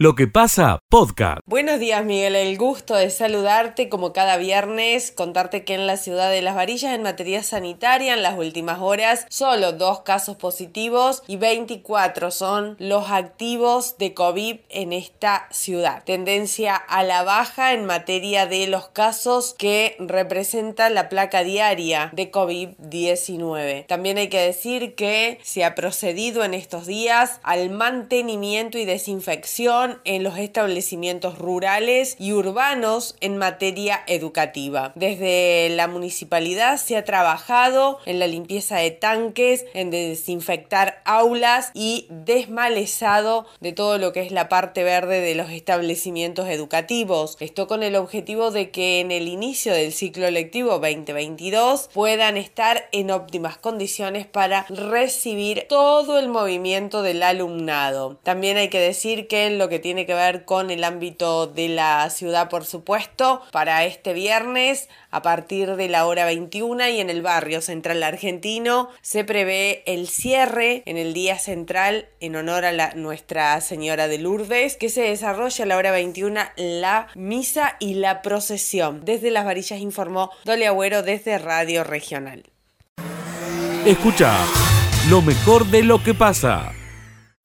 Lo que pasa, podcast. Buenos días, Miguel. El gusto de saludarte como cada viernes, contarte que en la ciudad de Las Varillas, en materia sanitaria, en las últimas horas, solo dos casos positivos y 24 son los activos de COVID en esta ciudad. Tendencia a la baja en materia de los casos que representan la placa diaria de COVID-19. También hay que decir que se ha procedido en estos días al mantenimiento y desinfección en los establecimientos rurales y urbanos en materia educativa. Desde la municipalidad se ha trabajado en la limpieza de tanques, en desinfectar aulas y desmalezado de todo lo que es la parte verde de los establecimientos educativos. Esto con el objetivo de que en el inicio del ciclo lectivo 2022 puedan estar en óptimas condiciones para recibir todo el movimiento del alumnado. También hay que decir que en lo que tiene que ver con el ámbito de la ciudad, por supuesto, para este viernes a partir de la hora 21 y en el barrio central argentino se prevé el cierre en el día central en honor a la, Nuestra Señora de Lourdes, que se desarrolla a la hora 21 la misa y la procesión. Desde las varillas informó Dole Agüero desde Radio Regional. Escucha lo mejor de lo que pasa.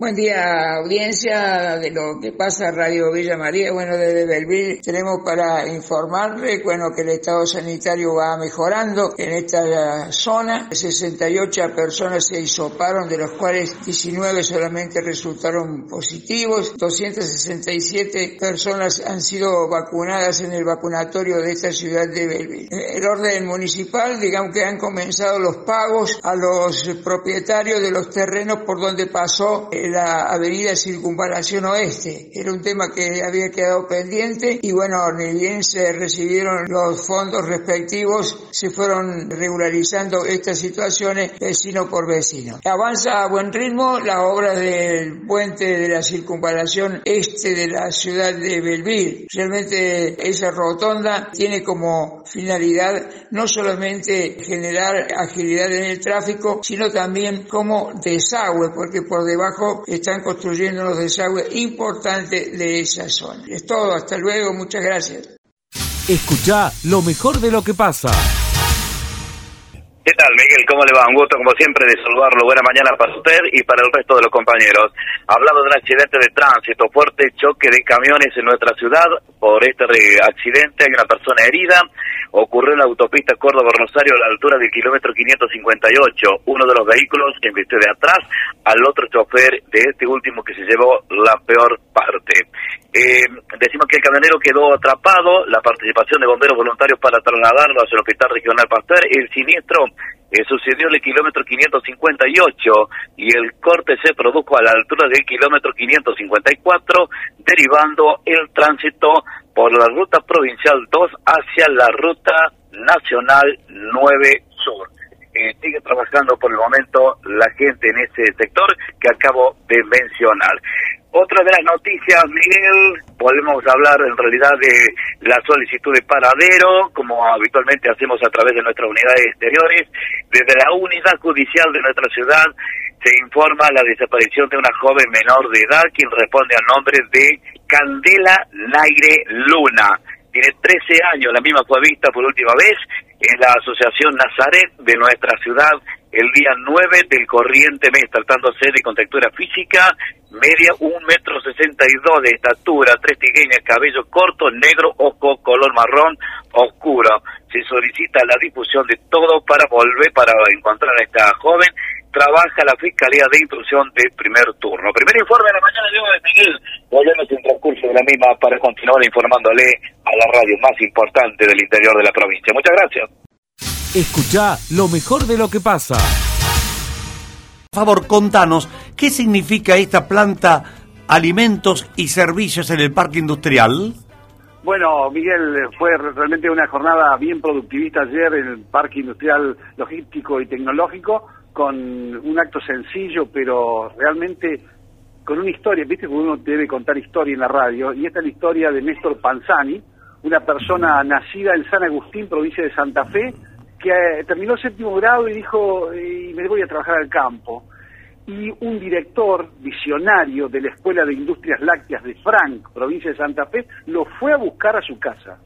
Buen día, audiencia de lo que pasa Radio Villa María. Bueno, desde Belville tenemos para informarle, bueno, que el estado sanitario va mejorando en esta zona. 68 personas se hisoparon, de los cuales 19 solamente resultaron positivos. 267 personas han sido vacunadas en el vacunatorio de esta ciudad de Belville. El orden municipal, digamos que han comenzado los pagos a los propietarios de los terrenos por donde pasó el la avenida Circunvalación Oeste. Era un tema que había quedado pendiente y bueno, ni bien se recibieron los fondos respectivos, se fueron regularizando estas situaciones vecino por vecino. Avanza a buen ritmo la obra del puente de la Circunvalación Este de la ciudad de Belville. Realmente esa rotonda tiene como finalidad no solamente generar agilidad en el tráfico, sino también como desagüe, porque por debajo están construyendo los desagües importantes de esa zona. Es todo, hasta luego, muchas gracias. Escucha lo mejor de lo que pasa. ¿Qué tal, Miguel? ¿Cómo le va? Un gusto, como siempre, de saludarlo. Buena mañana para usted y para el resto de los compañeros. Hablando de un accidente de tránsito, fuerte choque de camiones en nuestra ciudad. Por este accidente hay una persona herida. Ocurrió en la autopista Córdoba-Rosario a la altura del kilómetro 558. Uno de los vehículos embistió de atrás al otro chofer de este último que se llevó la peor parte. Eh, decimos que el camionero quedó atrapado, la participación de bomberos voluntarios para trasladarlo hacia el Hospital Regional Pasteur, el siniestro eh, sucedió el kilómetro 558 y el corte se produjo a la altura del kilómetro 554, derivando el tránsito por la ruta provincial 2 hacia la ruta nacional 9 Sur. Eh, sigue trabajando por el momento la gente en ese sector que acabo de mencionar. Otra de las noticias, Miguel, podemos hablar en realidad de la solicitud de paradero, como habitualmente hacemos a través de nuestras unidades exteriores. Desde la unidad judicial de nuestra ciudad se informa la desaparición de una joven menor de edad, quien responde al nombre de Candela Naire Luna. Tiene 13 años, la misma fue vista por última vez en la Asociación Nazaret de nuestra ciudad el día 9 del corriente mes, tratándose de contextura física, media un metro sesenta y dos de estatura, tres tigueñas, cabello corto, negro, ojo, color marrón, oscuro. Se solicita la difusión de todo para volver, para encontrar a esta joven. Trabaja la Fiscalía de Instrucción de primer turno. Primer informe de la mañana de hoy, Miguel. Volvemos en transcurso de la misma para continuar informándole a la radio más importante del interior de la provincia. Muchas gracias. Escucha lo mejor de lo que pasa. Por favor, contanos, ¿qué significa esta planta alimentos y servicios en el parque industrial? Bueno, Miguel, fue realmente una jornada bien productivista ayer en el Parque Industrial Logístico y Tecnológico, con un acto sencillo, pero realmente con una historia. Viste que uno debe contar historia en la radio, y esta es la historia de Néstor Panzani, una persona nacida en San Agustín, provincia de Santa Fe, que eh, terminó séptimo grado y dijo, y me voy a trabajar al campo. y un director visionario de la Escuela de Industrias Lácteas de Frank, provincia de Santa Fe, lo fue a buscar a su casa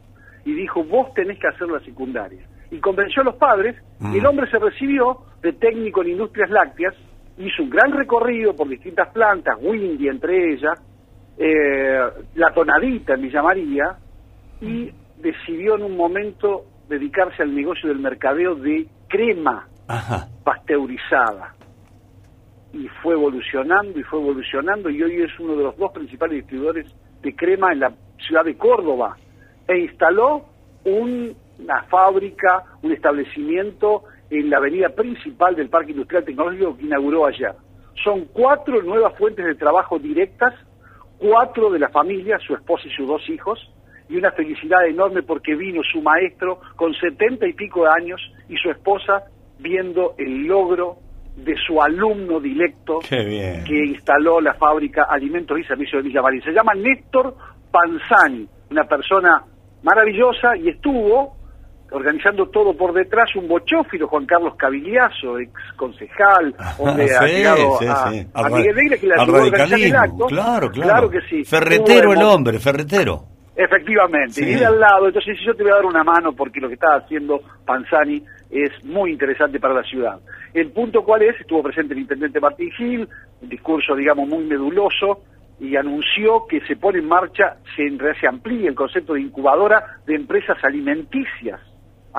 y dijo, vos tenés que hacer la secundaria. Y convenció a los padres, y el hombre se recibió de técnico en Industrias Lácteas, hizo un gran recorrido por distintas plantas, Windy entre ellas, eh, La Tonadita en Villa María, y decidió en un momento dedicarse al negocio del mercadeo de crema pasteurizada. Y fue evolucionando y fue evolucionando y hoy es uno de los dos principales distribuidores de crema en la ciudad de Córdoba. E instaló una fábrica, un establecimiento en la avenida principal del Parque Industrial Tecnológico que inauguró ayer. Son cuatro nuevas fuentes de trabajo directas, cuatro de la familia, su esposa y sus dos hijos, y una felicidad enorme porque vino su maestro con setenta y pico de años y su esposa viendo el logro de su alumno directo que instaló la fábrica Alimentos y Servicios de Villa María. Se llama Néstor Panzani, una persona maravillosa y estuvo organizando todo por detrás un bochófilo, Juan Carlos Cavigliazo, ex concejal, donde ha llegado a, Miguel Negra, que la el acto. Claro, claro. que sí. Ferretero el hombre, ferretero. Efectivamente, y de al lado, entonces yo te voy a dar una mano porque lo que está haciendo Panzani es muy interesante para la ciudad. El punto cuál es, estuvo presente el intendente Martín Gil, un discurso digamos muy meduloso, y anunció que se pone en marcha, se, se amplía el concepto de incubadora de empresas alimenticias.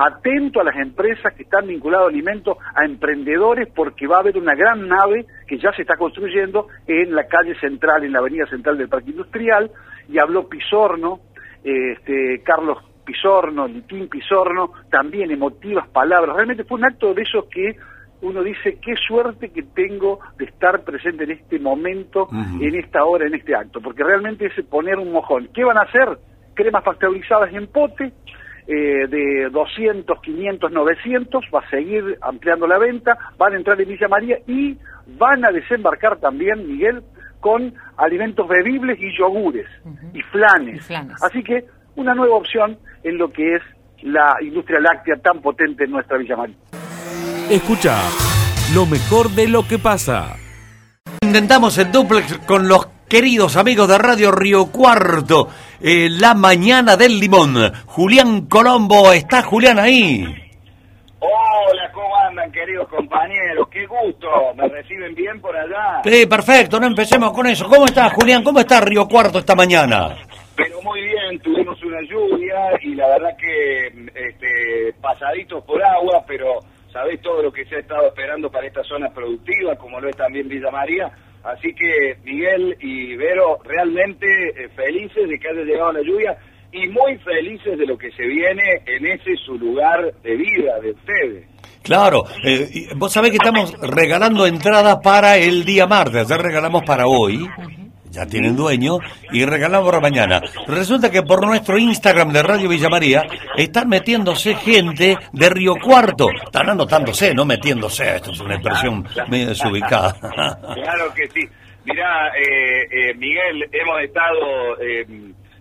Atento a las empresas que están vinculadas a alimentos, a emprendedores, porque va a haber una gran nave que ya se está construyendo en la calle central, en la avenida central del Parque Industrial, y habló Pisorno, este, Carlos Pisorno, Litín Pisorno, también emotivas palabras. Realmente fue un acto de esos que uno dice, qué suerte que tengo de estar presente en este momento, en esta hora, en este acto, porque realmente es poner un mojón. ¿Qué van a hacer? Cremas pasteurizadas en pote, eh, de 200, 500, 900, va a seguir ampliando la venta, van a entrar en Villa María y van a desembarcar también, Miguel, con alimentos bebibles y yogures y, flanes. Así que una nueva opción en lo que es la industria láctea tan potente en nuestra Villa María. Escucha lo mejor de lo que pasa. Intentamos el duplex con los queridos amigos de Radio Río Cuarto, eh, la mañana del limón. Julián Colombo, ¿está Julián ahí? Hola, ¿cómo andan queridos compañeros? Qué gusto, ¿me reciben bien por allá? Sí, perfecto, no empecemos con eso. ¿Cómo está Julián? ¿Cómo está Río Cuarto esta mañana? Pero muy bien, tuvimos una lluvia y la verdad que este, pasaditos por agua, pero sabéis todo lo que se ha estado esperando para esta zona productiva, como lo es también Villa María. Así que Miguel y Vero, realmente eh, felices de que haya llegado la lluvia y muy felices de lo que se viene en ese su lugar de vida de ustedes. Claro, eh, vos sabés que estamos regalando entradas para el día martes, ya regalamos para hoy ya tienen dueño y regalamos para mañana. Resulta que por nuestro Instagram de Radio Villa María están metiéndose gente de Río Cuarto. Están anotándose, no metiéndose. Esto es una expresión medio desubicada. Claro que sí. Mirá, eh, eh, Miguel, hemos estado, eh,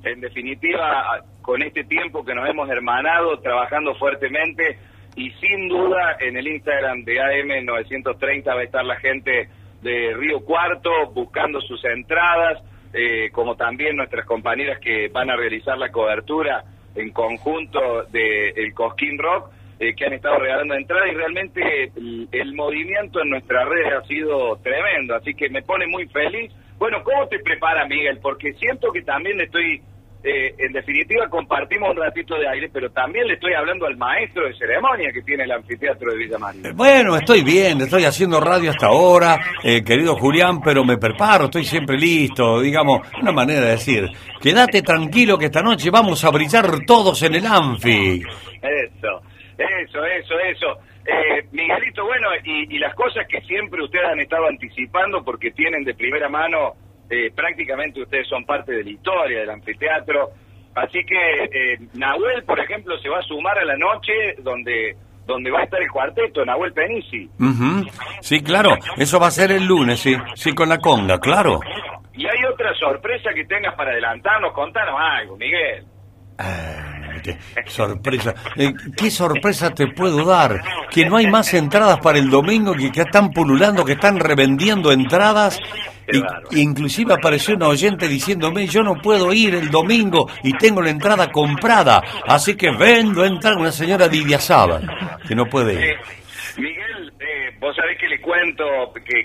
en definitiva, con este tiempo que nos hemos hermanado, trabajando fuertemente y sin duda en el Instagram de AM 930 va a estar la gente de Río Cuarto buscando sus entradas, eh, como también nuestras compañeras que van a realizar la cobertura en conjunto del el Cosquín Rock, eh, que han estado regalando entradas y realmente el, el, movimiento en nuestra red ha sido tremendo, así que me pone muy feliz. Bueno, ¿cómo te prepara Miguel? Porque siento que también estoy eh, en definitiva compartimos un ratito de aire, pero también le estoy hablando al maestro de ceremonia que tiene el anfiteatro de Villa María. Bueno, estoy bien, estoy haciendo radio hasta ahora, eh, querido Julián, pero me preparo, estoy siempre listo, digamos, una manera de decir, quédate tranquilo que esta noche vamos a brillar todos en el anfi. Eso, eso, eso, eso. Eh, Miguelito, bueno, y, y las cosas que siempre ustedes han estado anticipando porque tienen de primera mano eh, prácticamente ustedes son parte de la historia del anfiteatro. Así que eh, Nahuel, por ejemplo, se va a sumar a la noche donde donde va a estar el cuarteto, Nahuel Penisi. Sí, claro, eso va a ser el lunes, sí, sí, con la conga, claro. ¿Y hay otra sorpresa que tengas para adelantarnos? Contanos algo, Miguel. Ah, qué sorpresa. Eh, ¿Qué sorpresa te puedo dar? Que no hay más entradas para el domingo, que, que están pululando, que están revendiendo entradas. Y, inclusive apareció una oyente diciéndome, yo no puedo ir el domingo y tengo la entrada comprada, así que vendo entrar una señora Lidia Sábal, que no puede ir. Miguel, eh, vos sabés que le cuento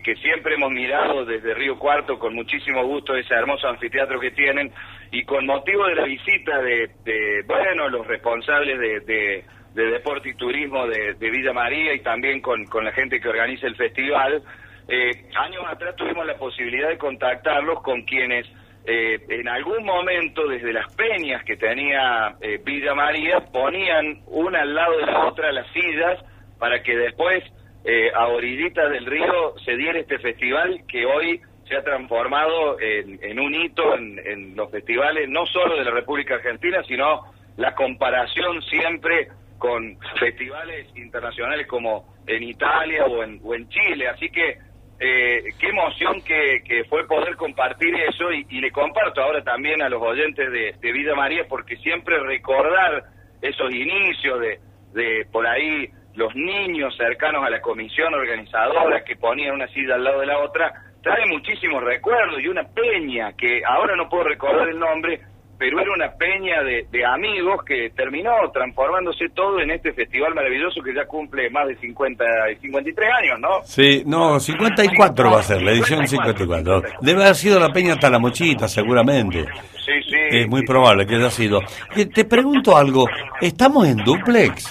que, siempre hemos mirado desde Río Cuarto con muchísimo gusto ese hermoso anfiteatro que tienen y con motivo de la visita de, de, bueno, los responsables de, de- de deporte y turismo de, Villa María y también con, con la gente que organiza el festival, eh, años atrás tuvimos la posibilidad de contactarlos con quienes eh, en algún momento desde las peñas que tenía eh, Villa María ponían una al lado de la otra las sillas para que después eh, a orillitas del río se diera este festival que hoy se ha transformado en, en un hito en, en los festivales no solo de la República Argentina sino la comparación siempre con festivales internacionales como en Italia o en, o en Chile. Así que eh, qué emoción que, que fue poder compartir eso y, y le comparto ahora también a los oyentes de, de Vida María porque siempre recordar esos inicios de, de por ahí los niños cercanos a la comisión organizadora que ponían una silla al lado de la otra trae muchísimos recuerdos y una peña que ahora no puedo recordar el nombre pero era una peña de, de amigos que terminó transformándose todo en este festival maravilloso que ya cumple más de 50 y 53 años, ¿no? Sí, no, 54 va a ser, la edición 54. Debe haber sido la Peña Talamochita, seguramente. Sí, sí. Es muy probable que haya sido. Eh, Te pregunto algo, ¿estamos en duplex?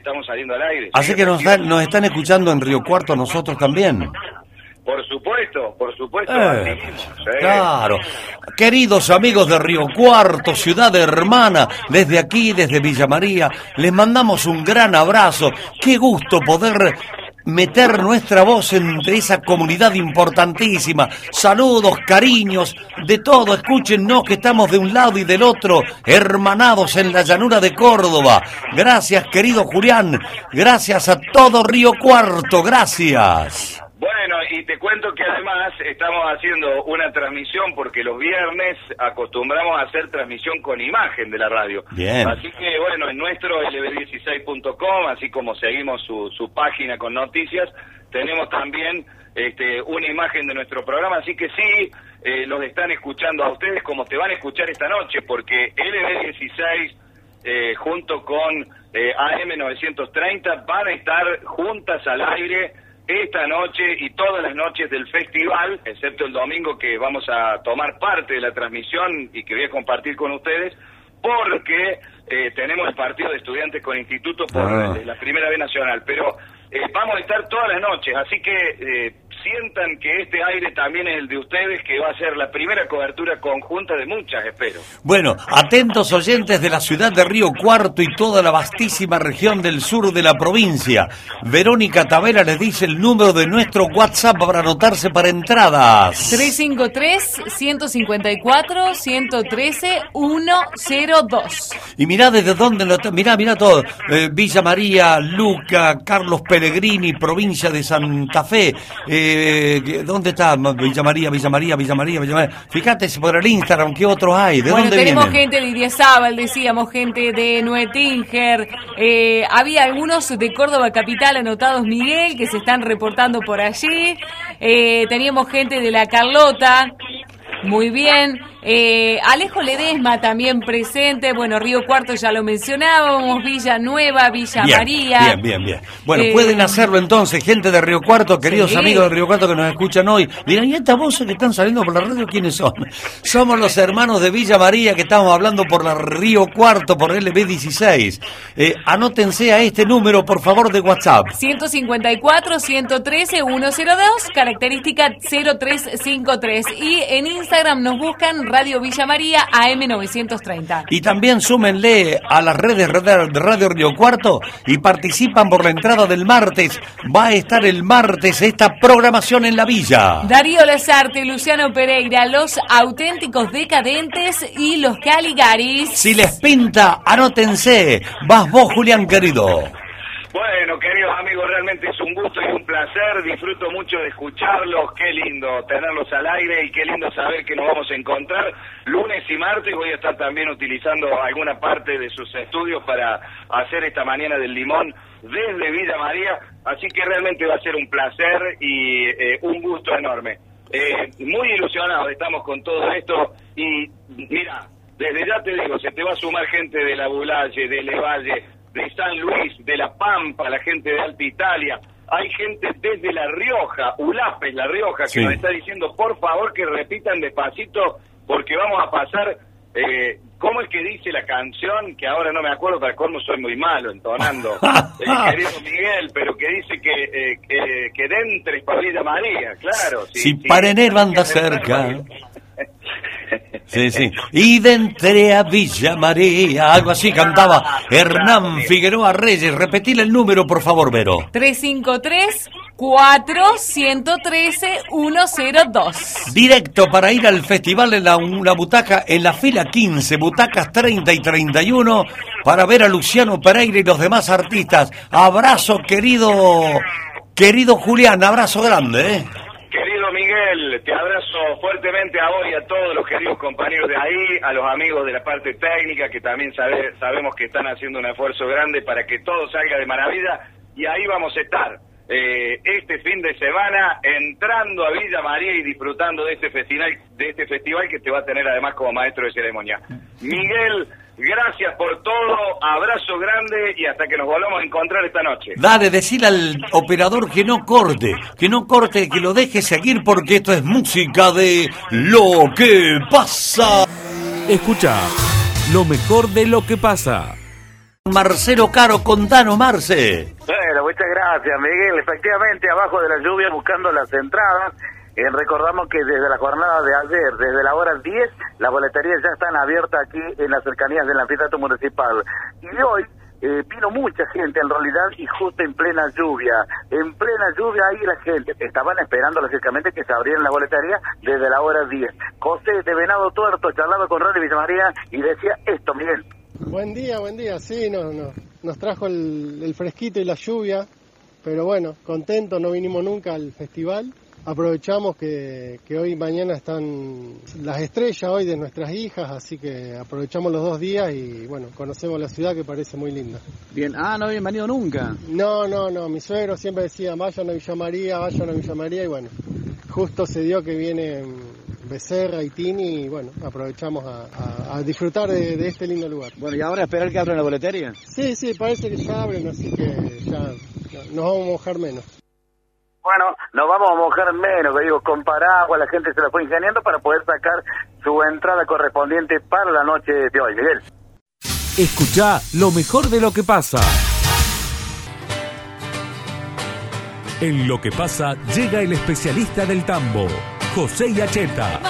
Estamos saliendo al aire. Así Sí, que nos, dan- nos están escuchando en Río Cuarto nosotros también. Por supuesto, por supuesto. Eh, sí. claro. Queridos amigos de Río Cuarto, ciudad hermana, desde aquí, desde Villa María, les mandamos un gran abrazo. Qué gusto poder meter nuestra voz entre esa comunidad importantísima. Saludos, cariños, de todo. Escúchenos que estamos de un lado y del otro, hermanados en la llanura de Córdoba. Gracias, querido Julián. Gracias a todo Río Cuarto. Gracias. Bueno, y te cuento que además estamos haciendo una transmisión porque los viernes acostumbramos a hacer transmisión con imagen de la radio. Bien. Así que bueno, en nuestro lb16.com, así como seguimos su, su página con noticias, tenemos también este, una imagen de nuestro programa, así que sí, eh, los están escuchando a ustedes como te van a escuchar esta noche, porque LB16 eh, junto con eh, AM930 van a estar juntas al aire esta noche y todas las noches del festival, excepto el domingo que vamos a tomar parte de la transmisión y que voy a compartir con ustedes, porque eh, tenemos el partido de estudiantes con instituto por Ah. la primera vez nacional, pero eh, vamos a estar todas las noches, así que eh, sientan que este aire también es el de ustedes, que va a ser la primera cobertura conjunta de muchas, espero. Bueno, atentos oyentes de la ciudad de Río Cuarto y toda la vastísima región del sur de la provincia. Verónica Tavera les dice el número de nuestro WhatsApp para anotarse para entradas. 353-154-113-102. Y mirá desde dónde lo está- mirá, mirá todo. Eh, Villa María, Luca, Carlos Pellegrini, provincia de Santa Fe. Eh, que- ¿Dónde está Villa María, Villa María, Villa María, Villa María? Fíjate si por el Instagram qué otros hay. ¿De Bueno, dónde tenemos vienen? gente de Idiazábal, decíamos, gente de Nuetinger, eh, había algunos de Córdoba Capital anotados, Miguel, que se están reportando por allí, eh, teníamos gente de La Carlota, muy bien, eh, Alejo Ledesma también presente, bueno, Río Cuarto ya lo mencionábamos, Villa Nueva, Villa Bien, María. Bien, bien, bien. Bueno, Eh, pueden hacerlo entonces, gente de Río Cuarto, queridos Sí. amigos de Río Cuarto que nos escuchan hoy. Dirán, ¿y estas voces que están saliendo por la radio quiénes son? Somos los hermanos de Villa María que estamos hablando por la Río Cuarto, por LB16. Eh, anótense a este número, por favor, de WhatsApp. 154-113-102, característica 0353. Y en Instagram nos buscan Radio Villa María AM930. Y también súmenle a las redes de Radio Río Cuarto y participan por la entrada del martes. Va a estar el martes esta programación en la villa. Darío Lazarte, Luciano Pereira, los auténticos decadentes y los Caligaris. Si les pinta, anótense. Vas vos, Julián querido. Bueno, queridos amigos, realmente es un gusto y un placer. Disfruto mucho de escucharlos. Qué lindo tenerlos al aire y qué lindo saber que nos vamos a encontrar lunes y martes voy a estar también utilizando alguna parte de sus estudios para hacer esta mañana del limón desde Villa María, así que realmente va a ser un placer y eh, un gusto enorme. Eh, muy ilusionados estamos con todo esto y mira, desde ya te digo, se te va a sumar gente de la Bulalle, de Levalle, de San Luis, de La Pampa, la gente de Alta Italia, hay gente desde La Rioja, Ulapes, La Rioja, que nos está diciendo por favor que repitan despacito porque vamos a pasar, eh, ¿cómo es que dice la canción? Que ahora no me acuerdo, para cómo soy muy malo entonando, el querido Miguel, pero que dice que, eh, que, que dentres Villa María, claro. Si, si para anda cerca. Sí, sí. Y de entre a Villa María, algo así cantaba Hernán Figueroa Reyes. Repetir el número, por favor, Vero. 353-413-102. Directo para ir al festival en la, butaca, en la fila 15, butacas 30 y 31, para ver a Luciano Pereira y los demás artistas. Abrazo, querido, querido Julián, abrazo grande, ¿eh? Querido Miguel, te abrazo fuertemente a vos y a todos los queridos compañeros de ahí, a los amigos de la parte técnica que también sabe- sabemos que están haciendo un esfuerzo grande para que todo salga de maravilla y ahí vamos a estar. eh, este fin de semana entrando a Villa María y disfrutando de este festival de este festival que te va a tener además como maestro de ceremonia. Miguel, gracias por todo, abrazo grande y hasta que nos volvamos a encontrar esta noche. Dale, decirle al operador que no corte, que no corte, que lo deje seguir porque esto es música de lo que pasa. Escucha lo mejor de lo que pasa. Marcelo Caro, contanos, Marce. Bueno, muchas gracias, Miguel. Efectivamente, abajo de la lluvia, buscando las entradas, eh, recordamos que desde la jornada de ayer, desde la hora 10, las boleterías ya están abiertas aquí en las cercanías del anfiteatro municipal. Y hoy eh, vino mucha gente en realidad y justo en plena lluvia. En plena lluvia ahí la gente estaban esperando lógicamente que se abrieran las boleterías desde la hora 10. José de Venado Tuerto charlaba con Radio Villa María y decía esto, Miguel. Buen día, buen día. Sí, no, no, nos trajo el, el fresquito y la lluvia, pero bueno, contento, no vinimos nunca al festival. Aprovechamos que, que hoy y mañana están las estrellas hoy de nuestras hijas, así que aprovechamos los dos días y bueno, conocemos la ciudad que parece muy linda. Bien, ah, no habían venido nunca. No, no, no, mi suegro siempre decía, vayan a Villa María, vayan a Villa María y bueno, justo se dio que viene Becerra y Tini y bueno, aprovechamos a, a- a disfrutar de, de este lindo lugar. Bueno, y ahora esperar que abran la boletería. Sí, sí, parece que ya abren, así que ya, ya nos vamos a mojar menos. Bueno, nos vamos a mojar menos, que digo, con paraguas, la gente se la fue ingeniando para poder sacar su entrada correspondiente para la noche de hoy, Miguel. Escucha lo mejor de lo que pasa. En lo que pasa llega el especialista del tambo, José Yacheta.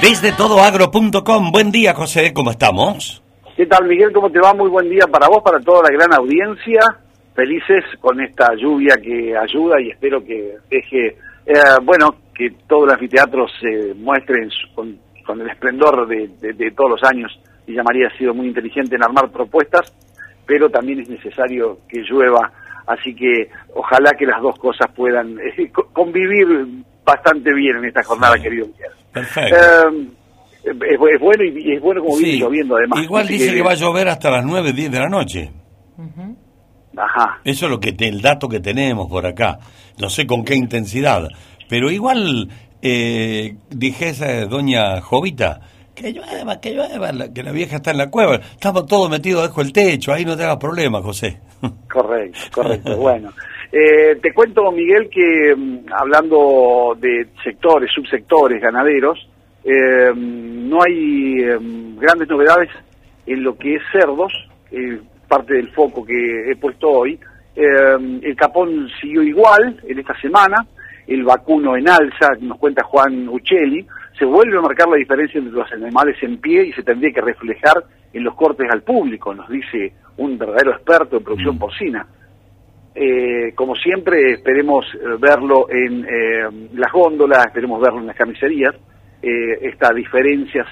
Desde todoagro.com, buen día José, ¿cómo estamos? ¿Qué tal, Miguel? ¿Cómo te va? Muy buen día para vos, para toda la gran audiencia. Felices con esta lluvia que ayuda y espero que deje, eh, bueno, que todo el anfiteatro se muestre en su- con, con el esplendor de, de- de todos los años. Villa María ha sido muy inteligente en armar propuestas, pero también es necesario que llueva. Así que ojalá que las dos cosas puedan eh, co- convivir bastante bien en esta jornada, querido Miguel. Perfecto. Eh, es, es bueno y, es bueno como viene Sí, lloviendo además. Igual Así dice que va a llover hasta las 9, 10 de la noche. Ajá. Eso es lo que te- el dato que tenemos por acá. No sé con qué intensidad. Pero igual, eh, dije esa doña Jovita, que llueva, que llueva, la- que la vieja está en la cueva. Estamos todos metidos debajo del techo, ahí no te hagas problema, José. Correcto, correcto. bueno, eh, te cuento, Miguel, que mm, hablando de sectores, subsectores ganaderos, eh, no hay eh, grandes novedades en lo que es cerdos, eh, parte del foco que he puesto hoy. Eh, el capón siguió igual en esta semana, el vacuno en alza, nos cuenta Juan Uccelli, se vuelve a marcar la diferencia entre los animales en pie y se tendría que reflejar en los cortes al público, nos dice un verdadero experto en producción porcina. Eh, como siempre, esperemos eh, verlo en eh, las góndolas, esperemos verlo en las camiserías, eh, esta diferencia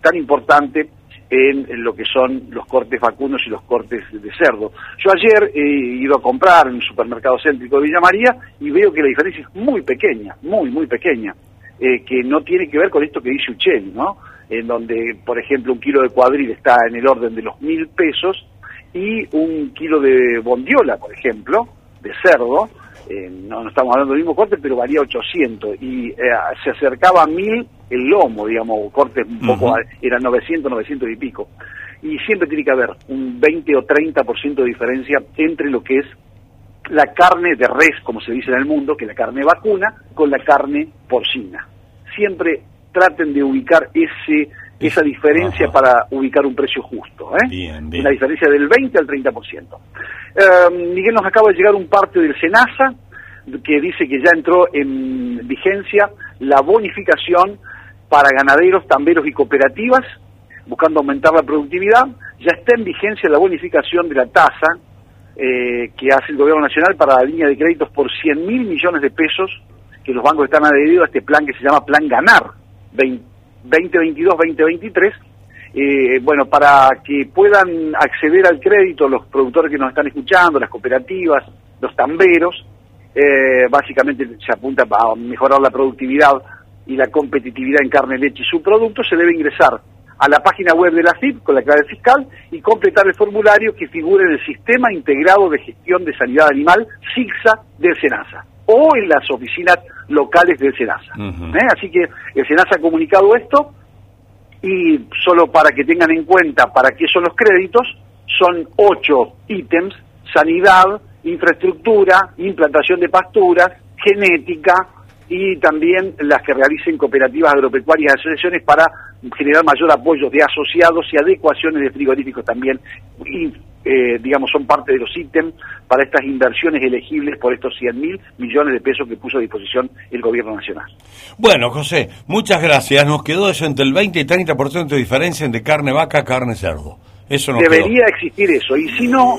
tan importante en, lo que son los cortes vacunos y los cortes de cerdo. Yo ayer he ido a comprar en un supermercado céntrico de Villa María y veo que la diferencia es muy pequeña, muy, muy pequeña, eh, que no tiene que ver con esto que dice Uchel, ¿no? en donde, por ejemplo, un kilo de cuadril está en el orden de los mil pesos y un kilo de bondiola, por ejemplo, de cerdo, eh, no, no estamos hablando del mismo corte, pero valía 800 y eh, se acercaba a 1000 el lomo, digamos, cortes un poco, Ujú. eran 900, 900 y pico. Y siempre tiene que haber un 20 o 30% de diferencia entre lo que es la carne de res, como se dice en el mundo, que es la carne vacuna, con la carne porcina. Siempre traten de ubicar ese esa diferencia Ajá. para ubicar un precio justo. ¿eh? Bien, bien. Una diferencia del 20 al 30%. Eh, Miguel nos acaba de llegar un parte del SENASA que dice que ya entró en vigencia la bonificación para ganaderos, tamberos y cooperativas, buscando aumentar la productividad. Ya está en vigencia la bonificación de la tasa eh, que hace el Gobierno Nacional para la línea de créditos por 100 mil millones de pesos que los bancos están adheridos a este plan que se llama Plan Ganar 2022-2023. Eh, bueno, para que puedan acceder al crédito los productores que nos están escuchando, las cooperativas, los tamberos, eh, básicamente se apunta a mejorar la productividad y la competitividad en carne, leche y subproductos, se debe ingresar a la página web de la FIP con la clave fiscal y completar el formulario que figure en el Sistema Integrado de Gestión de Sanidad Animal, SIGSA, del SENASA, o en las oficinas locales del SENASA. ¿Eh? Así que el SENASA ha comunicado esto y solo para que tengan en cuenta para qué son los créditos, son ocho ítems, sanidad, infraestructura, implantación de pasturas, genética y también las que realicen cooperativas agropecuarias y asociaciones para generar mayor apoyo de asociados y adecuaciones de frigoríficos también y eh, digamos son parte de los ítems para estas inversiones elegibles por estos 100 mil millones de pesos que puso a disposición el gobierno nacional. Bueno, José, muchas gracias. Nos quedó eso entre el 20 y 30% de diferencia entre carne vaca, carne cerdo. Eso nos Debería existir eso. Y si no,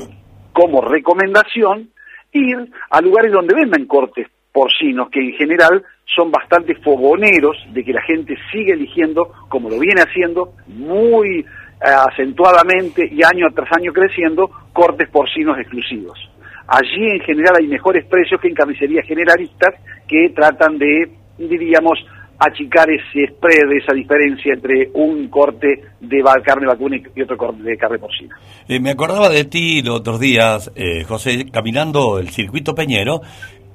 como recomendación, ir a lugares donde vendan cortes porcinos, que en general son bastante fogoneros de que la gente sigue eligiendo, como lo viene haciendo, muy acentuadamente y año tras año creciendo, cortes porcinos exclusivos. Allí en general hay mejores precios que en carnicerías generalistas que tratan de, diríamos, achicar ese spread, esa diferencia entre un corte de carne vacuna y otro corte de carne porcina. Eh, me acordaba de ti los otros días, eh, José, caminando el circuito Peñero,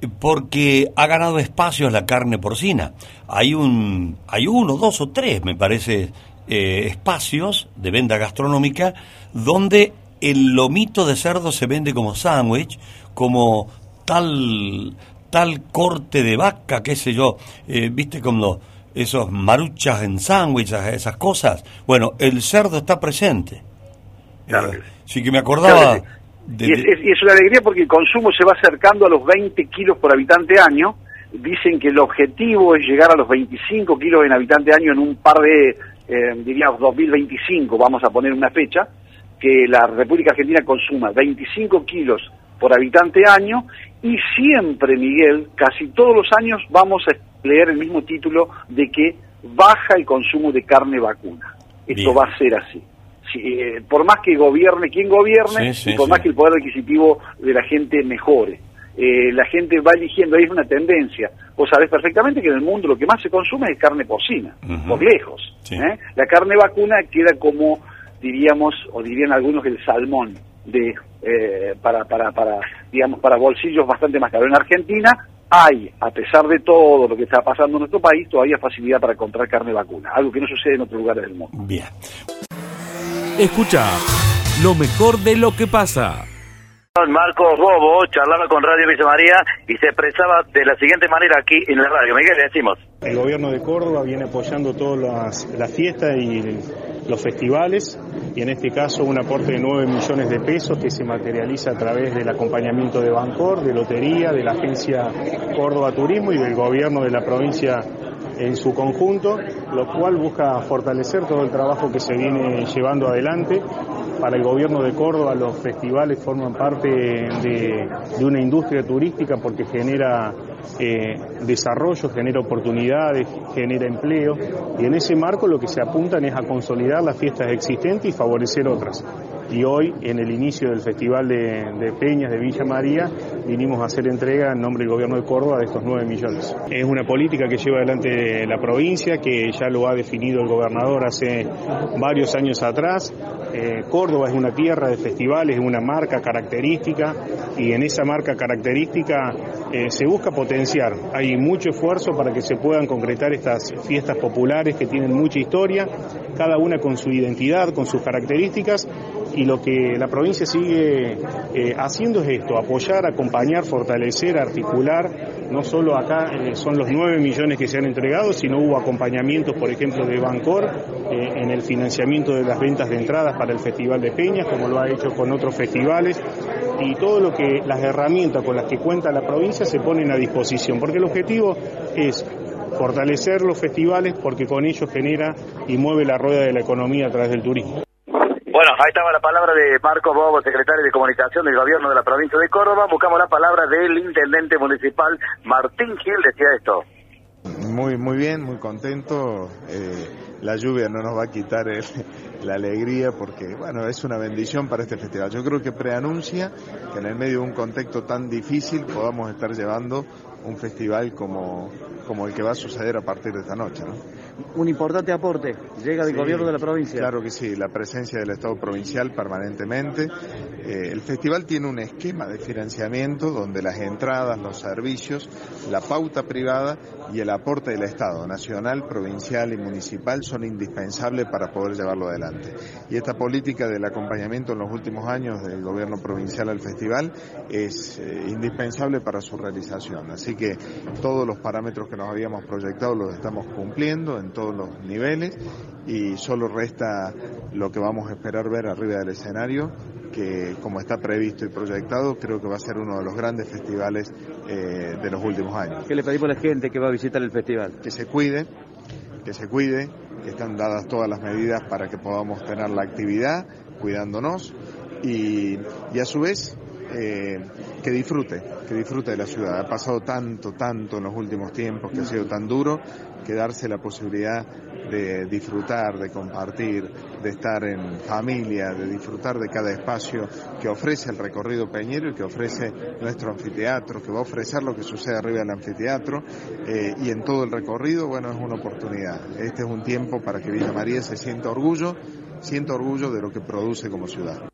eh, porque ha ganado espacios la carne porcina. Hay un, hay uno, dos o tres, me parece, eh, espacios de venta gastronómica donde el lomito de cerdo se vende como sándwich, como tal tal corte de vaca, qué sé yo, eh, viste como esos maruchas en sándwiches, esas cosas. Bueno, el cerdo está presente. Claro Eh, que sí. sí que me acordaba Claro que sí. de- Y es, es- y es una alegría porque el consumo se va acercando a los 20 kilos por habitante año. Dicen que el objetivo es llegar a los 25 kilos en habitante año en un par de, eh, diríamos, 2025, vamos a poner una fecha, que la República Argentina consuma 25 kilos por habitante año y siempre, Miguel, casi todos los años vamos a leer el mismo título de que baja el consumo de carne vacuna. Esto Bien. va a ser así. Si, eh, por más que gobierne quien gobierne, Sí, sí, y por sí. más que el poder adquisitivo de la gente mejore. Eh, la gente va eligiendo, ahí es una tendencia. Vos sabés perfectamente que en el mundo lo que más se consume es carne porcina, Ujú. por lejos. Sí. ¿eh? La carne vacuna queda como, diríamos, o dirían algunos, el salmón de eh, para, para, para, digamos, para bolsillos bastante más caros. En Argentina hay, a pesar de todo lo que está pasando en nuestro país, todavía facilidad para comprar carne vacuna, algo que no sucede en otros lugares del mundo. Bien. Escucha lo mejor de lo que pasa. Marcos Bobo charlaba con Radio Villa María y se expresaba de la siguiente manera aquí en la radio. Miguel, le decimos. El gobierno de Córdoba viene apoyando todas las, fiestas y los festivales y en este caso un aporte de 9 millones de pesos que se materializa a través del acompañamiento de Bancor, de Lotería, de la agencia Córdoba Turismo y del gobierno de la provincia en su conjunto, lo cual busca fortalecer todo el trabajo que se viene llevando adelante. Para el gobierno de Córdoba los festivales forman parte de, una industria turística porque genera eh, desarrollo, genera oportunidades, genera empleo y en ese marco lo que se apuntan es a consolidar las fiestas existentes y favorecer otras. Y hoy, en el inicio del Festival de, Peñas de Villa María, vinimos a hacer entrega en nombre del Gobierno de Córdoba de estos 9 millones. Es una política que lleva adelante la provincia, que ya lo ha definido el gobernador hace varios años atrás. Eh, Córdoba es una tierra de festivales, es una marca característica y en esa marca característica eh, se busca potenciar. Hay mucho esfuerzo para que se puedan concretar estas fiestas populares que tienen mucha historia, cada una con su identidad, con sus características y lo que la provincia sigue eh, haciendo es esto, apoyar, acompañar, fortalecer, articular. No solo acá eh, son los 9 millones que se han entregado, sino hubo acompañamientos, por ejemplo, de Bancor eh, en el financiamiento de las ventas de entradas para el Festival de Peñas, como lo ha hecho con otros festivales, y todo lo que las herramientas con las que cuenta la provincia se ponen a disposición, porque el objetivo es fortalecer los festivales porque con ello genera y mueve la rueda de la economía a través del turismo. Bueno, ahí estaba la palabra de Marco Bobo, secretario de Comunicación del Gobierno de la provincia de Córdoba. Buscamos la palabra del intendente municipal Martín Gil, decía esto. Muy, muy bien, muy contento. Eh, la lluvia no nos va a quitar la alegría porque, bueno, es una bendición para este festival. Yo creo que preanuncia que en el medio de un contexto tan difícil podamos estar llevando un festival como, como el que va a suceder a partir de esta noche. ¿no? Un importante aporte llega del Sí, gobierno de la provincia. Claro que sí, la presencia del Estado provincial permanentemente. Eh, el festival tiene un esquema de financiamiento donde las entradas, los servicios, la pauta privada y el aporte del Estado nacional, provincial y municipal son indispensables para poder llevarlo adelante. Y esta política del acompañamiento en los últimos años del gobierno provincial al festival es eh, indispensable para su realización. Así que todos los parámetros que nos habíamos proyectado los estamos cumpliendo en todos los niveles y solo resta lo que vamos a esperar ver arriba del escenario, que como está previsto y proyectado, creo que va a ser uno de los grandes festivales eh, de los últimos años. ¿Qué le pedimos a la gente que va a visitar el festival? Que se cuide, que se cuide, que están dadas todas las medidas para que podamos tener la actividad, cuidándonos y, y a su vez eh, que disfrute, que disfrute de la ciudad. Ha pasado tanto, tanto en los últimos tiempos que ha sido tan duro que darse la posibilidad de disfrutar, de compartir, de estar en familia, de disfrutar de cada espacio que ofrece el recorrido Peñero y que ofrece nuestro anfiteatro, que va a ofrecer lo que sucede arriba del anfiteatro eh, y en todo el recorrido, bueno, es una oportunidad. Este es un tiempo para que Villa María se sienta orgullo, sienta orgullo de lo que produce como ciudad.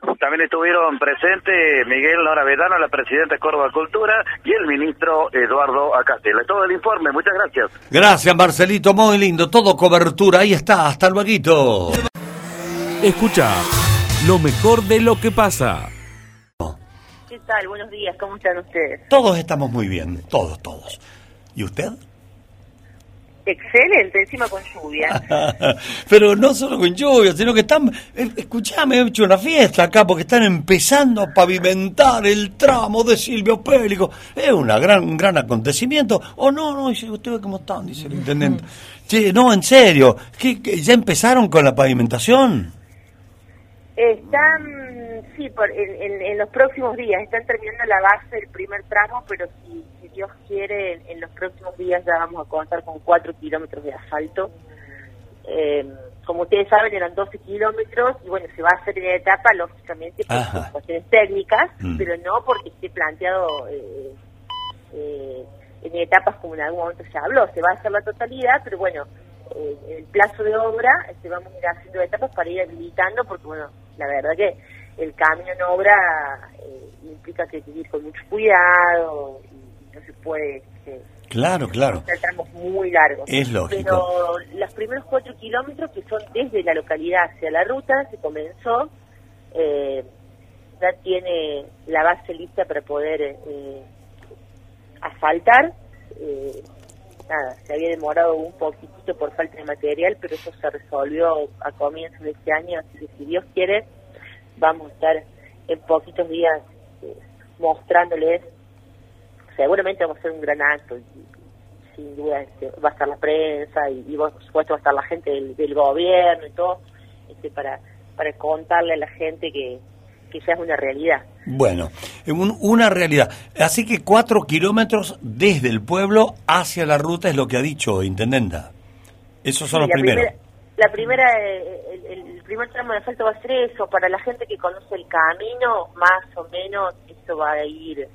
También estuvieron presentes Miguel Nora Vedano, la presidenta de Córdoba Cultura, y el ministro Eduardo Acastela. Todo el informe, muchas gracias. Gracias, Marcelito, muy lindo, todo cobertura, ahí está, hasta luego. Escucha lo mejor de lo que pasa. ¿Qué tal? Buenos días, ¿cómo están ustedes? Todos estamos muy bien, todos, todos. ¿Y usted? Excelente, encima con lluvia. Pero no solo con lluvia, sino que están, eh, escuchame, he hecho una fiesta acá porque están empezando a pavimentar el tramo de Silvio Pélico. Es una gran, un gran acontecimiento. O no, no, dice, ustedes cómo están, dice el intendente. Che, no, en serio, ¿qué, qué, ya empezaron con la pavimentación? Están, sí, por, en, en- en los próximos días, están terminando la base del primer tramo, pero si, si Dios quiere, en, en los próximos días ya vamos a contar con 4 kilómetros de asfalto. Eh, como ustedes saben, eran 12 kilómetros y bueno, se va a hacer en etapa, lógicamente, por cuestiones técnicas, Mm. pero no porque esté planteado eh, eh, en etapas como en algún momento se habló. Se va a hacer la totalidad, pero bueno, eh, el plazo de obra este, vamos a ir haciendo etapas para ir habilitando, porque bueno, la verdad que el cambio en obra eh, implica que hay que ir con mucho cuidado y no se puede este, Claro, claro. hacer tramos muy largos. Es lógico. Pero los primeros cuatro kilómetros, que son desde la localidad hacia la ruta, se comenzó, eh, ya tiene la base lista para poder eh, asfaltar. Nada, se había demorado un poquitito por falta de material, pero eso se resolvió a comienzos de este año, así que si Dios quiere, vamos a estar en poquitos días eh, mostrándoles, seguramente vamos a hacer un gran acto, y, sin duda este, va a estar la prensa y, por supuesto va a estar la gente del, del gobierno y todo, este, para, para contarle a la gente que, que ya es una realidad. Bueno, un- una realidad. Así que cuatro kilómetros desde el pueblo hacia la ruta es lo que ha dicho Intendenta. Esos son Sí, los la primeros. Primera, la primera, eh, el, el primer tramo de asfalto va a ser eso. Para la gente que conoce el camino, más o menos, eso va a ir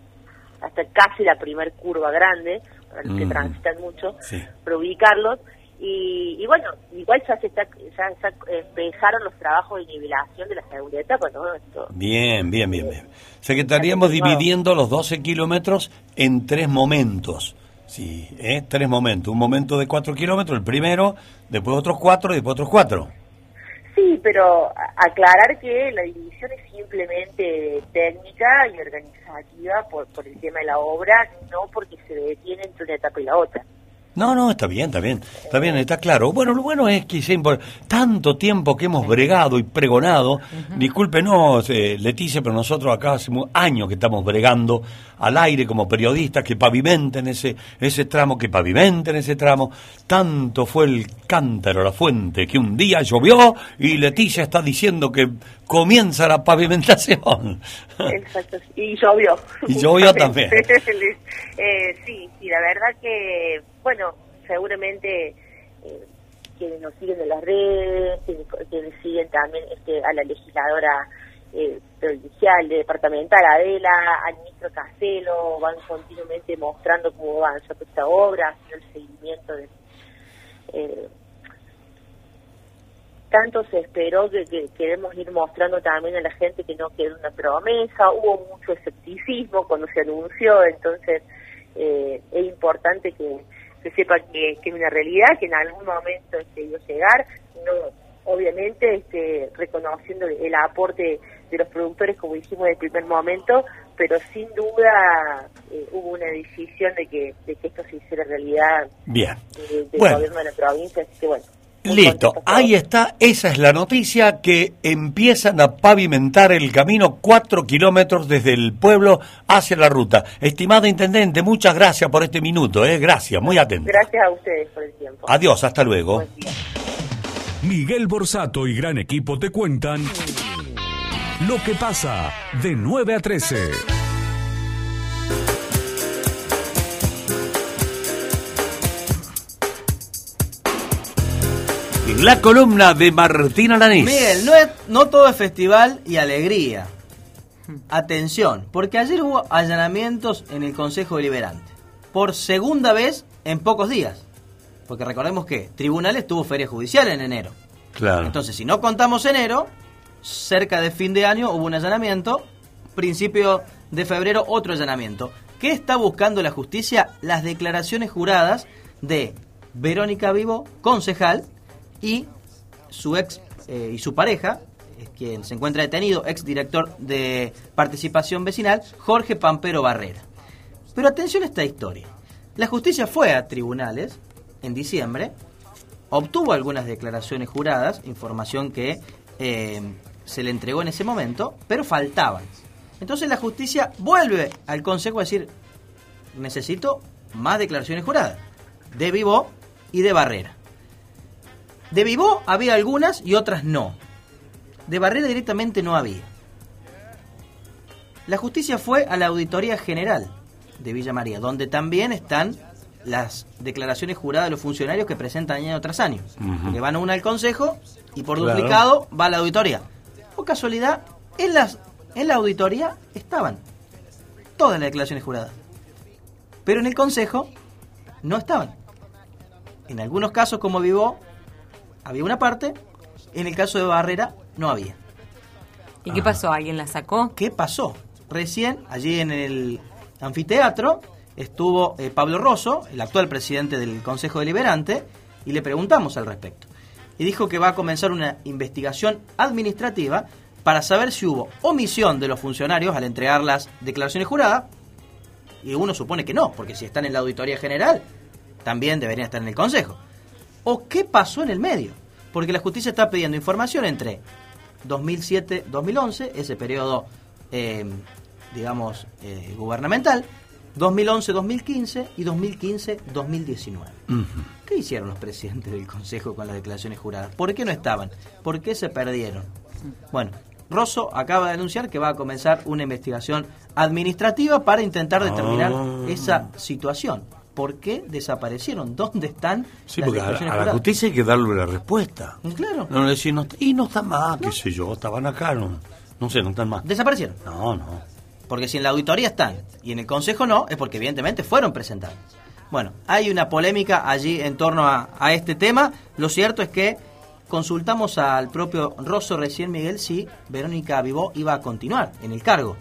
hasta casi la primer curva grande, para los que Mm. transitan mucho, Sí. para ubicarlos. Y, y bueno, igual ya se está, ya, ya empezaron los trabajos de nivelación de la segunda etapa, ¿no? Esto, Bien, bien, bien, bien. O sea que estaríamos dividiendo los 12 kilómetros en tres momentos. Sí, ¿eh? tres momentos. Un momento de cuatro kilómetros, el primero, después otros cuatro y después otros cuatro. Sí, pero aclarar que la división es simplemente técnica y organizativa por, por el tema de la obra, no porque se detiene entre una etapa y la otra. No, no, está bien, está bien, está bien, está claro. Bueno, lo bueno es que tanto tiempo que hemos bregado y pregonado, discúlpenos, eh, Leticia, pero nosotros acá hace años que estamos bregando al aire como periodistas, que pavimenten ese, ese tramo, que pavimenten ese tramo. Tanto fue el cántaro, la fuente, que un día llovió y Leticia está diciendo que comienza la pavimentación. Exacto, y llovió. Y llovió también. eh, sí, sí, la verdad que, bueno, seguramente eh, quienes nos siguen en las redes, quienes, quienes siguen también este, a la legisladora eh, provincial, departamental, Adela, al ministro Castelo, van continuamente mostrando cómo va avanzando esta obra, haciendo el seguimiento de... eh, tanto se esperó que, que queremos ir mostrando también a la gente que no quedó una promesa, hubo mucho escepticismo cuando se anunció, entonces eh, es importante que se sepa que, que es una realidad, que en algún momento este, iba a llegar, no, obviamente este, reconociendo el aporte de los productores como dijimos desde el primer momento, pero sin duda eh, hubo una decisión de que, de que esto se hiciera realidad Bien. eh, del Bueno. gobierno de la provincia, así que bueno. Listo, ahí está, esa es la noticia que empiezan a pavimentar el camino cuatro kilómetros desde el pueblo hacia la ruta. Estimada Intendente, muchas gracias por este minuto, eh, gracias, muy atento. Gracias a ustedes por el tiempo. Adiós, hasta luego. Miguel Borsato y gran equipo te cuentan lo que pasa de 9 a 13. La columna de Martín Alanís. Miguel, no, es, no todo es festival y alegría. Atención, porque ayer hubo allanamientos en el Consejo Deliberante. Por segunda vez en pocos días. Porque recordemos que Tribunales tuvo feria judicial en enero. Claro. Entonces, si no contamos enero, cerca de fin de año hubo un allanamiento. Principio de febrero otro allanamiento. ¿Qué está buscando la justicia? Las declaraciones juradas de Verónica Vivo, concejal, y su ex eh, y su pareja, quien se encuentra detenido, ex director de participación vecinal, Jorge Pampero Barrera. Pero atención a esta historia. La justicia fue a tribunales en diciembre, obtuvo algunas declaraciones juradas, información que eh, se le entregó en ese momento, pero faltaban. Entonces la justicia vuelve al Consejo a decir, necesito más declaraciones juradas, de Vivo y de Barrera. De Vivo había algunas y otras no. De Barrera directamente no había. La justicia fue a la Auditoría General de Villa María, donde también están las declaraciones juradas de los funcionarios que presentan año tras año. Ujú. Que van una al Consejo y por Claro. duplicado va a la auditoría. Por casualidad, en, las, en la auditoría estaban todas las declaraciones juradas. Pero en el Consejo no estaban. En algunos casos, como Vivo, había una parte. En el caso de Barrera, no había. ¿Y qué pasó? ¿Alguien la sacó? ¿Qué pasó? Recién, allí en el anfiteatro, estuvo eh, Pablo Rosso, el actual presidente del Consejo Deliberante, y le preguntamos al respecto. Y dijo que va a comenzar una investigación administrativa para saber si hubo omisión de los funcionarios al entregar las declaraciones juradas. Y uno supone que no, porque si están en la auditoría general, también deberían estar en el Consejo. ¿O qué pasó en el medio? Porque la justicia está pidiendo información entre 2007-2011, ese periodo, eh, digamos, eh, gubernamental, 2011-2015 y 2015-2019. ¿Qué hicieron los presidentes del Consejo con las declaraciones juradas? ¿Por qué no estaban? ¿Por qué se perdieron? Bueno, Rosso acaba de anunciar que va a comenzar una investigación administrativa para intentar determinar Ah. esa situación. ¿Por qué desaparecieron? ¿Dónde están Sí, las porque a, la justicia hay que darle la respuesta. Claro. No decir, no, y no está más, qué sé yo, estaban acá, no, no sé, no están más. Desaparecieron. No, no. Porque si en la auditoría están y en el consejo no, es porque evidentemente fueron presentados. Bueno, hay una polémica allí en torno a, a este tema. Lo cierto es que consultamos al propio Rosso recién Miguel si Verónica Vivó iba a continuar en el cargo.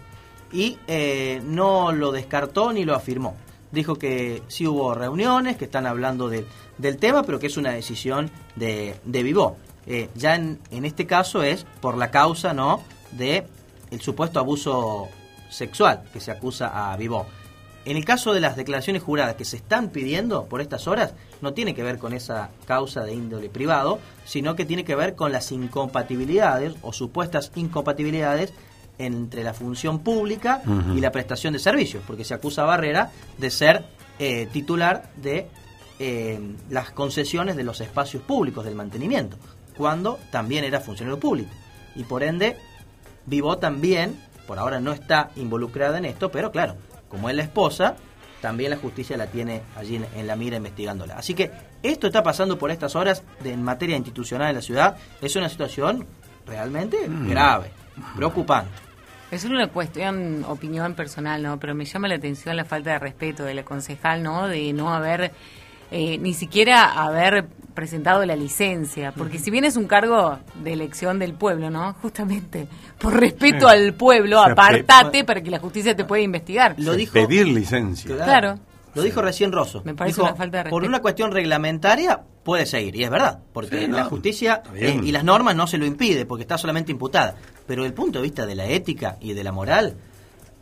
Y eh, no lo descartó ni lo afirmó. Dijo que sí hubo reuniones, que están hablando de- del tema, pero que es una decisión de, de Vivó. Eh, ya en, en este caso es por la causa no de el supuesto abuso sexual que se acusa a Vivó. En el caso de las declaraciones juradas que se están pidiendo por estas horas, no tiene que ver con esa causa de índole privado, sino que tiene que ver con las incompatibilidades o supuestas incompatibilidades entre la función pública y la prestación de servicios, porque se acusa a Barrera de ser eh, titular de eh, las concesiones de los espacios públicos del mantenimiento, cuando también era funcionario público. Y por ende, Vivó también, por ahora no está involucrada en esto, pero claro, como es la esposa, también la justicia la tiene allí en, en la mira investigándola. Así que esto está pasando por estas horas de- en materia institucional en la ciudad. Es una situación realmente Mm. grave, preocupante. Es una cuestión, opinión personal, ¿no? Pero me llama la atención la falta de respeto de la concejal, ¿no? De no haber, eh, ni siquiera haber presentado la licencia. Porque si bien es un cargo de elección del pueblo, ¿no? Justamente, por respeto Sí. al pueblo, O sea, apartate para que la justicia te pueda investigar. Lo dijo- Pedir licencia. Claro. Lo dijo recién Rosso. Me parece Dijo, una falta de Por respeto. una cuestión reglamentaria puede seguir, y es verdad, porque Sí, la no, justicia eh, y las normas no se lo impide, porque está solamente imputada. Pero desde el punto de vista de la ética y de la moral,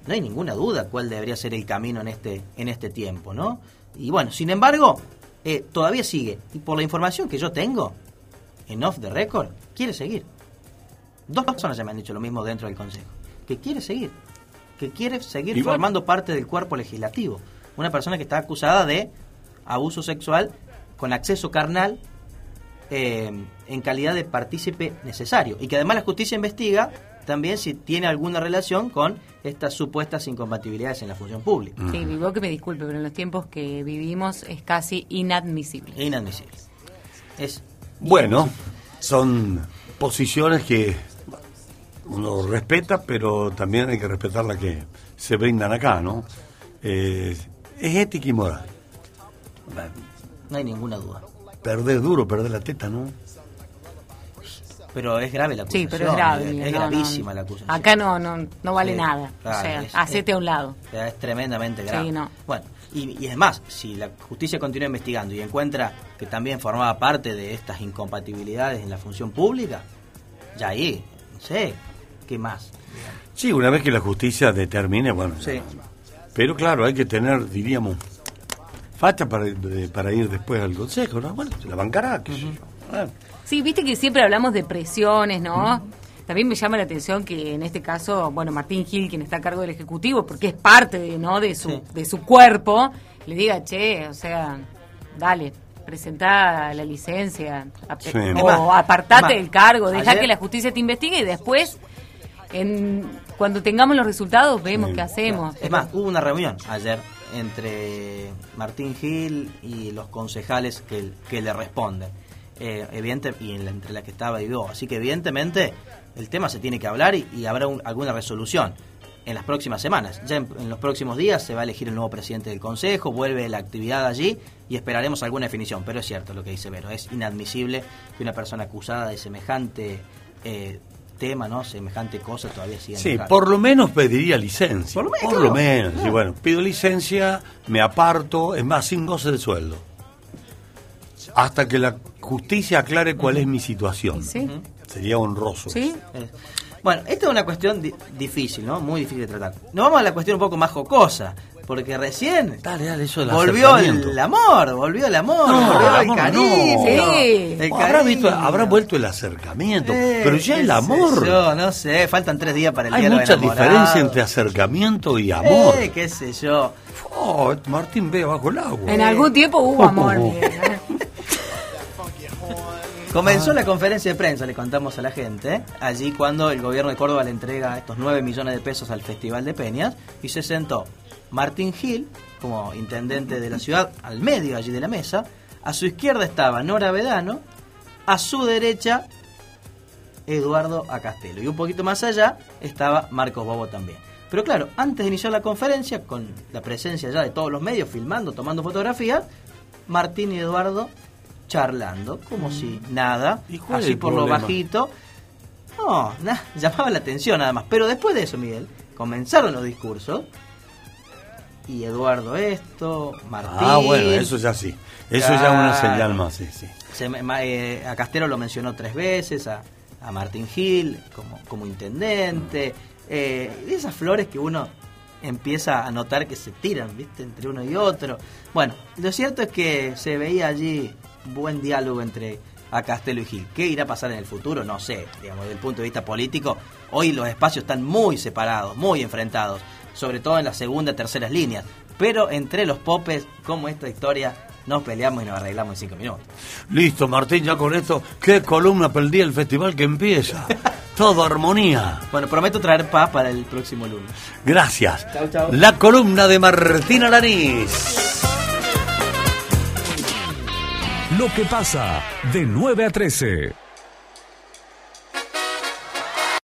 no hay ninguna duda cuál debería ser el camino en este, en este tiempo, ¿no? Y bueno, sin embargo, eh, todavía sigue. Y por la información que yo tengo, en off the record, quiere seguir. Dos personas ya me han dicho lo mismo dentro del Consejo. Que quiere seguir. Que quiere seguir Y bueno. formando parte del cuerpo legislativo. Una persona que está acusada de abuso sexual con acceso carnal eh, en calidad de partícipe necesario. Y que además la justicia investiga también si tiene alguna relación con estas supuestas incompatibilidades en la función pública. Sí, vivo que me disculpe, pero en los tiempos que vivimos es casi inadmisible. Inadmisible. Es Bueno, son posiciones que uno respeta, pero también hay que respetar la que se brindan acá, ¿no? Eh, es ética y moral. No hay ninguna duda. Perder duro, perder la teta, ¿no? Pero es grave la Sí, acusación. pero es grave. Es, Miguel, es no, gravísima no. la acusación. Acá no, no, no vale Sí, nada. claro, o sea, es- hacete a un lado. Es tremendamente grave. Sí, no. Bueno, y, y es más, si la justicia continúa investigando y encuentra que también formaba parte de estas incompatibilidades en la función pública, ya ahí, no sé, ¿qué más? Sí, una vez que la justicia determine, bueno. Sí. Pero claro, hay que tener, diríamos, facha para, ir- para ir después al consejo, ¿no? Bueno, se la bancará, qué sé yo. Sí, viste que siempre hablamos de presiones, ¿no? También me llama la atención que en este caso, bueno, Martín Gil, quien está a cargo del Ejecutivo, porque es parte de, ¿no? de, su, Sí. de su cuerpo, le diga, che, o sea, dale, presentá la licencia, ap- Sí. o apartate del cargo, deja ayer- que la justicia te investigue y después, en, cuando tengamos los resultados, vemos qué hacemos. Es más, hubo una reunión ayer entre Martín Gil y los concejales que, que le responden. Eh, y entre la que estaba Ivo. Así que evidentemente el tema se tiene que hablar y, habrá un- alguna resolución en las próximas semanas. Ya en, en los próximos días se va a elegir el nuevo presidente del Consejo, vuelve la actividad allí y esperaremos alguna definición. Pero es cierto lo que dice Vero, es inadmisible que una persona acusada de semejante eh, tema, no semejante cosa todavía siga en Sí, por lo menos pediría licencia. Por lo menos, Por claro. lo menos. Claro. Y bueno, pido licencia, me aparto, es más, sin goce de sueldo. Hasta que la justicia aclare cuál es mi situación. Sí. Sería honroso. ¿Sí? Eh, Bueno, esta es una cuestión di- difícil, ¿no? Muy difícil de tratar. Nos vamos a la cuestión un poco más jocosa, porque recién Dale, dale, eso del volvió el amor, volvió el amor, No, volvió el amor, cariño. no. Sí. el Habrá, cariño. visto, habrá vuelto el acercamiento, Eh, pero ya el amor. yo, no sé, faltan tres días para el Hay día de mucha enamorados. diferencia entre acercamiento y amor. Eh, qué sé yo. Oh, Martín ve bajo el agua. En algún tiempo hubo amor, ¿eh? Comenzó Ah. la conferencia de prensa, le contamos a la gente, allí cuando el gobierno de Córdoba le entrega estos 9 millones de pesos al Festival de Peñas y se sentó Martín Gil como intendente de la ciudad al medio allí de la mesa, a su izquierda estaba Nora Vedano, a su derecha Eduardo Acastelo y un poquito más allá estaba Marcos Bobo también. Pero claro, antes de iniciar la conferencia, con la presencia ya de todos los medios filmando, tomando fotografías, Martín y Eduardo charlando, como si nada, cuál es así por lo bajito. No, nada, llamaba la atención nada más. Pero después de eso, Miguel, comenzaron los discursos. Y Eduardo esto, Martín. Ah, bueno, eso ya sí. Eso ya es una señal más, sí, sí. Se eh, a Castelo lo mencionó tres veces, a, a Martín Gil como, como intendente. eh, y esas flores que uno empieza a notar que se tiran, ¿viste? Entre uno y otro. Bueno, lo cierto es que se veía allí buen diálogo entre a Castelo y Gil. ¿Qué irá a pasar en el futuro? No sé, digamos, desde el punto de vista político. Hoy los espacios están muy separados, muy enfrentados, sobre todo en las segunda y terceras líneas. Pero entre los popes, como esta historia, nos peleamos y nos arreglamos en cinco minutos. Listo, Martín, ya con esto, qué columna para el festival que empieza. Todo armonía. Bueno, prometo traer paz para el próximo lunes. Gracias. Chau, chau. La columna de Martín Alanís. Lo que pasa de 9 a 13.